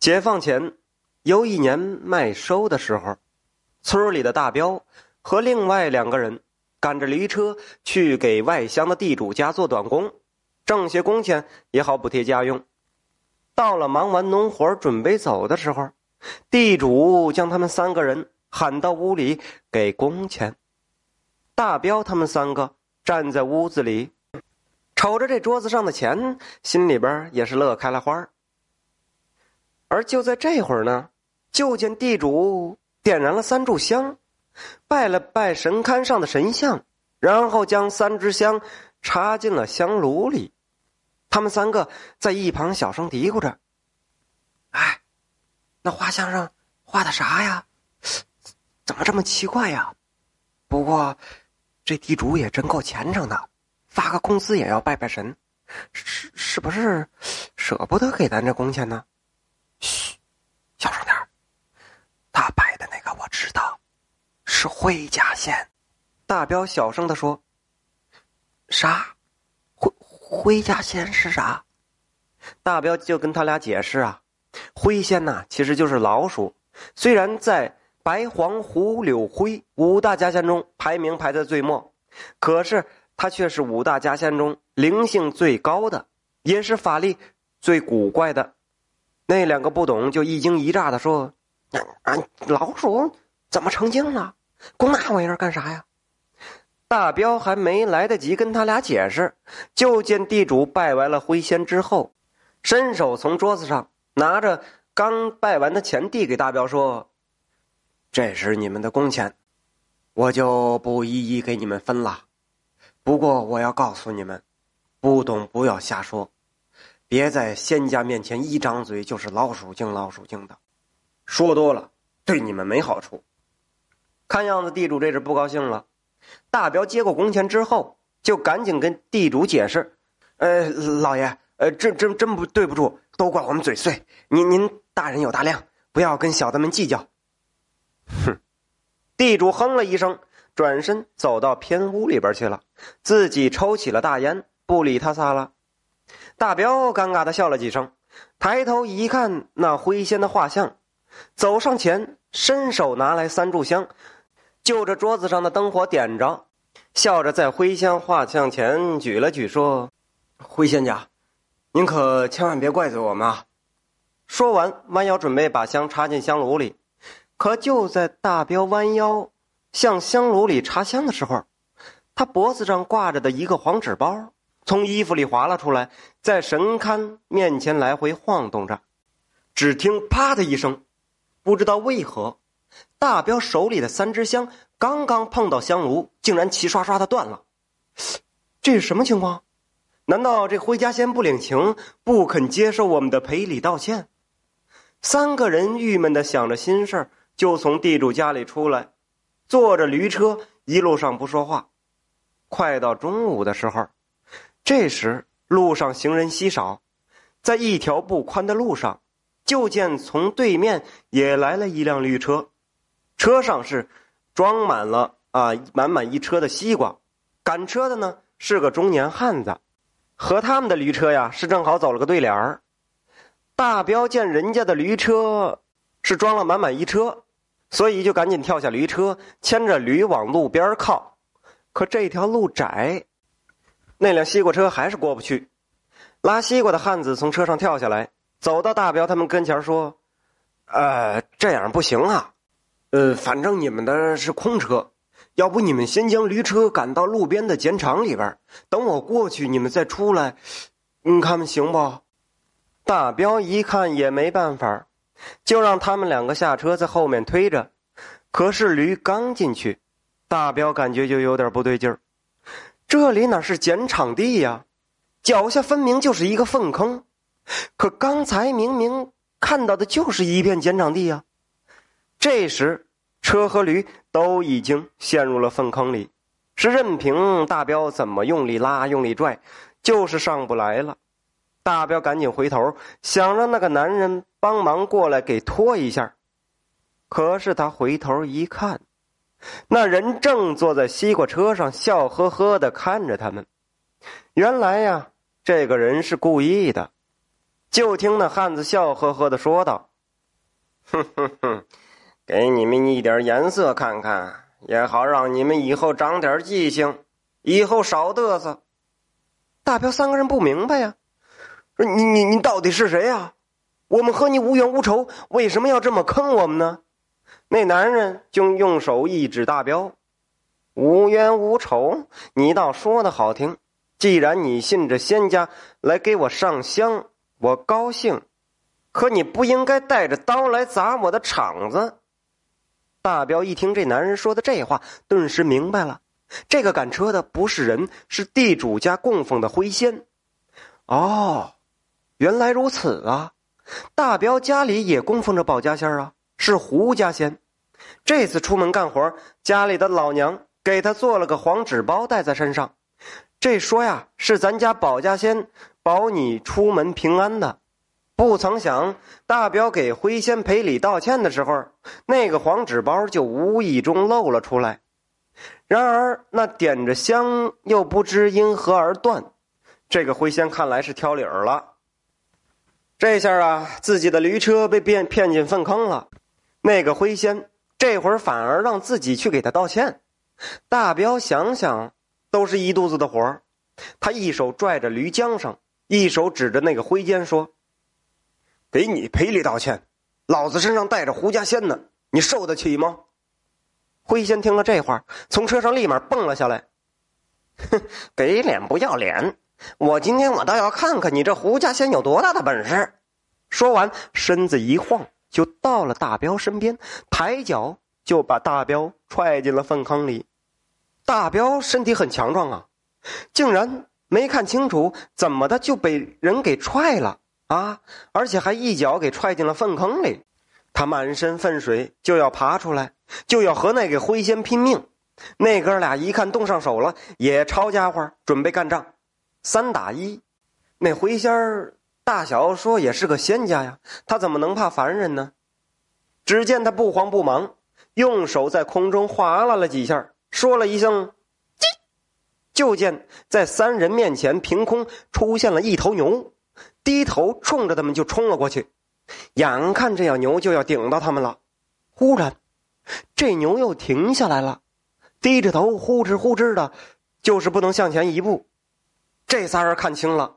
解放前，有一年麦收的时候，村里的大彪和另外两个人赶着驴车去给外乡的地主家做短工，挣些工钱也好补贴家用。到了忙完农活准备走的时候，地主将他们三个人喊到屋里给工钱。大彪他们三个站在屋子里，瞅着这桌子上的钱，心里边也是乐开了花而就在这会儿呢，就见地主点燃了三炷香，拜了拜神龛上的神像，然后将三支香插进了香炉里。他们三个在一旁小声嘀咕着：“哎，那画像上画的啥呀？怎么这么奇怪呀？不过……”这地主也真够虔诚的，发个工资也要拜拜神，是是不是舍不得给咱这工钱呢？嘘，小声点他拜的那个我知道，灰家仙。大彪小声的说：“啥？灰灰家仙是啥？”大彪就跟他俩解释啊，灰仙呐，其实就是老鼠，虽然在。白黄胡柳灰五大家仙中排名排在最末，可是它却是五大家仙中灵性最高的，也是法力最古怪的。那两个不懂就一惊一乍的说：“啊，老鼠怎么成精了？供那玩意儿干啥呀？”大彪还没来得及跟他俩解释，就见地主拜完了灰仙之后，伸手从桌子上拿着刚拜完的钱递给大彪说。这是你们的工钱，我就不一一给你们分了。不过我要告诉你们，不懂不要瞎说，别在仙家面前一张嘴就是老鼠精、老鼠精的，说多了对你们没好处。看样子地主这是不高兴了。大彪接过工钱之后，就赶紧跟地主解释：“呃，老爷，呃，真真真不对不住，都怪我们嘴碎。您您大人有大量，不要跟小的们计较。”哼，地主哼了一声，转身走到偏屋里边去了，自己抽起了大烟，不理他仨了。大彪尴尬的笑了几声，抬头一看那灰仙的画像，走上前，伸手拿来三炷香，就着桌子上的灯火点着，笑着在灰仙画像前举了举，说：“灰仙家，您可千万别怪罪我们啊！”说完，弯腰准备把香插进香炉里。可就在大彪弯腰向香炉里插香的时候，他脖子上挂着的一个黄纸包从衣服里滑了出来，在神龛面前来回晃动着。只听“啪”的一声，不知道为何，大彪手里的三支香刚刚碰到香炉，竟然齐刷刷的断了。这是什么情况？难道这灰家仙不领情，不肯接受我们的赔礼道歉？三个人郁闷的想着心事儿。就从地主家里出来，坐着驴车，一路上不说话。快到中午的时候，这时路上行人稀少，在一条不宽的路上，就见从对面也来了一辆驴车，车上是装满了啊满满一车的西瓜。赶车的呢是个中年汉子，和他们的驴车呀是正好走了个对联儿。大彪见人家的驴车是装了满满一车。所以就赶紧跳下驴车，牵着驴往路边靠。可这条路窄，那辆西瓜车还是过不去。拉西瓜的汉子从车上跳下来，走到大彪他们跟前说：“呃，这样不行啊。呃，反正你们的是空车，要不你们先将驴车赶到路边的碱场里边，等我过去，你们再出来，你看行不？”大彪一看也没办法。就让他们两个下车，在后面推着。可是驴刚进去，大彪感觉就有点不对劲儿。这里哪是碱场地呀？脚下分明就是一个粪坑。可刚才明明看到的就是一片碱场地呀。这时，车和驴都已经陷入了粪坑里，是任凭大彪怎么用力拉、用力拽，就是上不来了。大彪赶紧回头，想让那个男人帮忙过来给拖一下。可是他回头一看，那人正坐在西瓜车上，笑呵呵的看着他们。原来呀，这个人是故意的。就听那汉子笑呵呵的说道：“哼哼哼，给你们一点颜色看看，也好让你们以后长点记性，以后少嘚瑟。大彪三个人不明白呀，说你你你到底是谁呀？我们和你无冤无仇，为什么要这么坑我们呢？那男人就用手一指大彪：“无冤无仇，你倒说的好听。既然你信着仙家来给我上香，我高兴。可你不应该带着刀来砸我的场子。”大彪一听这男人说的这话，顿时明白了：这个赶车的不是人，是地主家供奉的灰仙。哦，原来如此啊！大彪家里也供奉着保家仙啊。是胡家仙，这次出门干活，家里的老娘给他做了个黄纸包带在身上。这说呀，是咱家保家仙保你出门平安的。不曾想，大彪给灰仙赔礼道歉的时候，那个黄纸包就无意中露了出来。然而那点着香又不知因何而断，这个灰仙看来是挑理儿了。这下啊，自己的驴车被骗骗进粪坑了。那个灰仙这会儿反而让自己去给他道歉，大彪想想都是一肚子的火他一手拽着驴缰绳，一手指着那个灰仙说：“给你赔礼道歉，老子身上带着胡家仙呢，你受得起吗？”灰仙听了这话，从车上立马蹦了下来，哼，给脸不要脸！我今天我倒要看看你这胡家仙有多大的本事！说完，身子一晃。就到了大彪身边，抬脚就把大彪踹进了粪坑里。大彪身体很强壮啊，竟然没看清楚怎么的就被人给踹了啊！而且还一脚给踹进了粪坑里。他满身粪水，就要爬出来，就要和那个灰仙拼命。那哥俩一看动上手了，也抄家伙准备干仗，三打一。那灰仙儿。大小说也是个仙家呀，他怎么能怕凡人呢？只见他不慌不忙，用手在空中划拉了几下，说了一声“叽”，就见在三人面前凭空出现了一头牛，低头冲着他们就冲了过去。眼看这样牛就要顶到他们了，忽然，这牛又停下来了，低着头呼哧呼哧的，就是不能向前一步。这仨人看清了，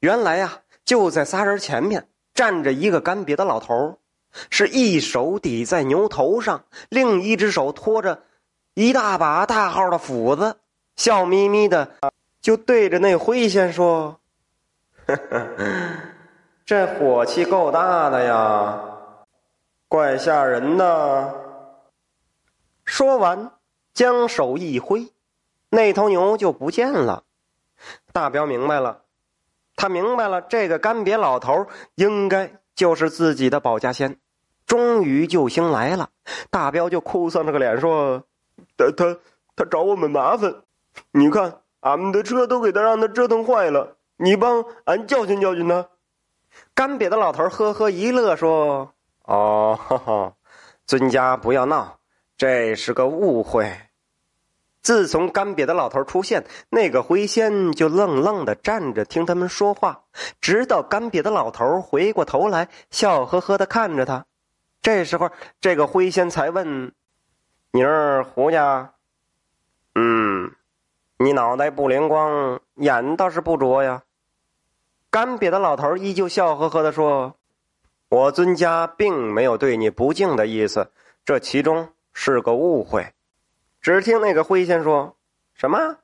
原来呀。就在仨人前面站着一个干瘪的老头是一手抵在牛头上，另一只手托着一大把大号的斧子，笑眯眯的就对着那灰仙说：“ 这火气够大的呀，怪吓人的。”说完，将手一挥，那头牛就不见了。大彪明白了。他明白了，这个干瘪老头应该就是自己的保家仙，终于救星来了。大彪就哭丧着个脸说：“他他他找我们麻烦，你看俺们的车都给他让他折腾坏了，你帮俺教训教训他。”干瘪的老头呵呵一乐说：“哦，哈哈尊家不要闹，这是个误会。”自从干瘪的老头出现，那个灰仙就愣愣的站着听他们说话，直到干瘪的老头回过头来，笑呵呵的看着他。这时候，这个灰仙才问：“你是胡家？”“嗯，你脑袋不灵光，眼倒是不拙呀。”干瘪的老头依旧笑呵呵的说：“我尊家并没有对你不敬的意思，这其中是个误会。”只听那个灰仙说：“什么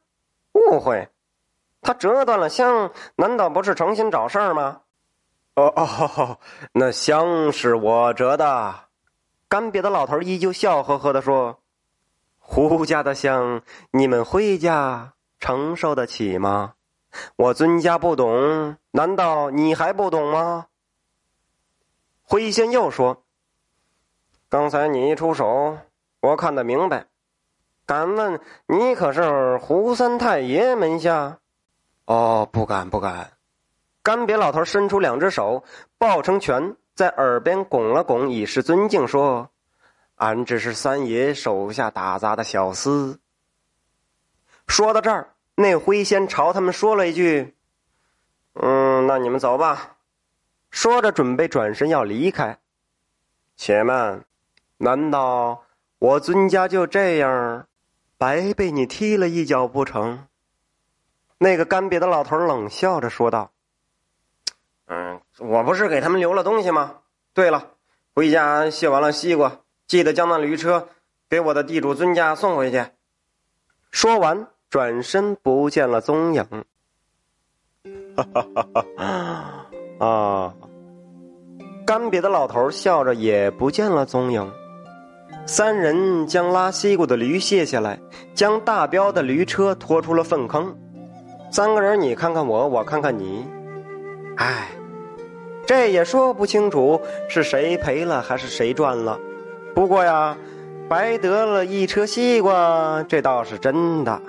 误会？他折断了香，难道不是诚心找事儿吗？”“哦哦，那香是我折的。”干瘪的老头依旧笑呵呵的说：“胡家的香，你们灰家承受得起吗？我尊家不懂，难道你还不懂吗？”灰仙又说：“刚才你一出手，我看得明白。”敢问你可是胡三太爷门下？哦，不敢不敢。干瘪老头伸出两只手，抱成拳，在耳边拱了拱，以示尊敬，说：“俺只是三爷手下打杂的小厮。”说到这儿，那灰仙朝他们说了一句：“嗯，那你们走吧。”说着，准备转身要离开。且慢，难道我尊家就这样白被你踢了一脚不成？那个干瘪的老头冷笑着说道：“嗯，我不是给他们留了东西吗？对了，回家卸完了西瓜，记得将那驴车给我的地主尊家送回去。”说完，转身不见了踪影。哈哈哈啊！干瘪的老头笑着，也不见了踪影。三人将拉西瓜的驴卸下来，将大彪的驴车拖出了粪坑。三个人，你看看我，我看看你。唉，这也说不清楚是谁赔了还是谁赚了。不过呀，白得了一车西瓜，这倒是真的。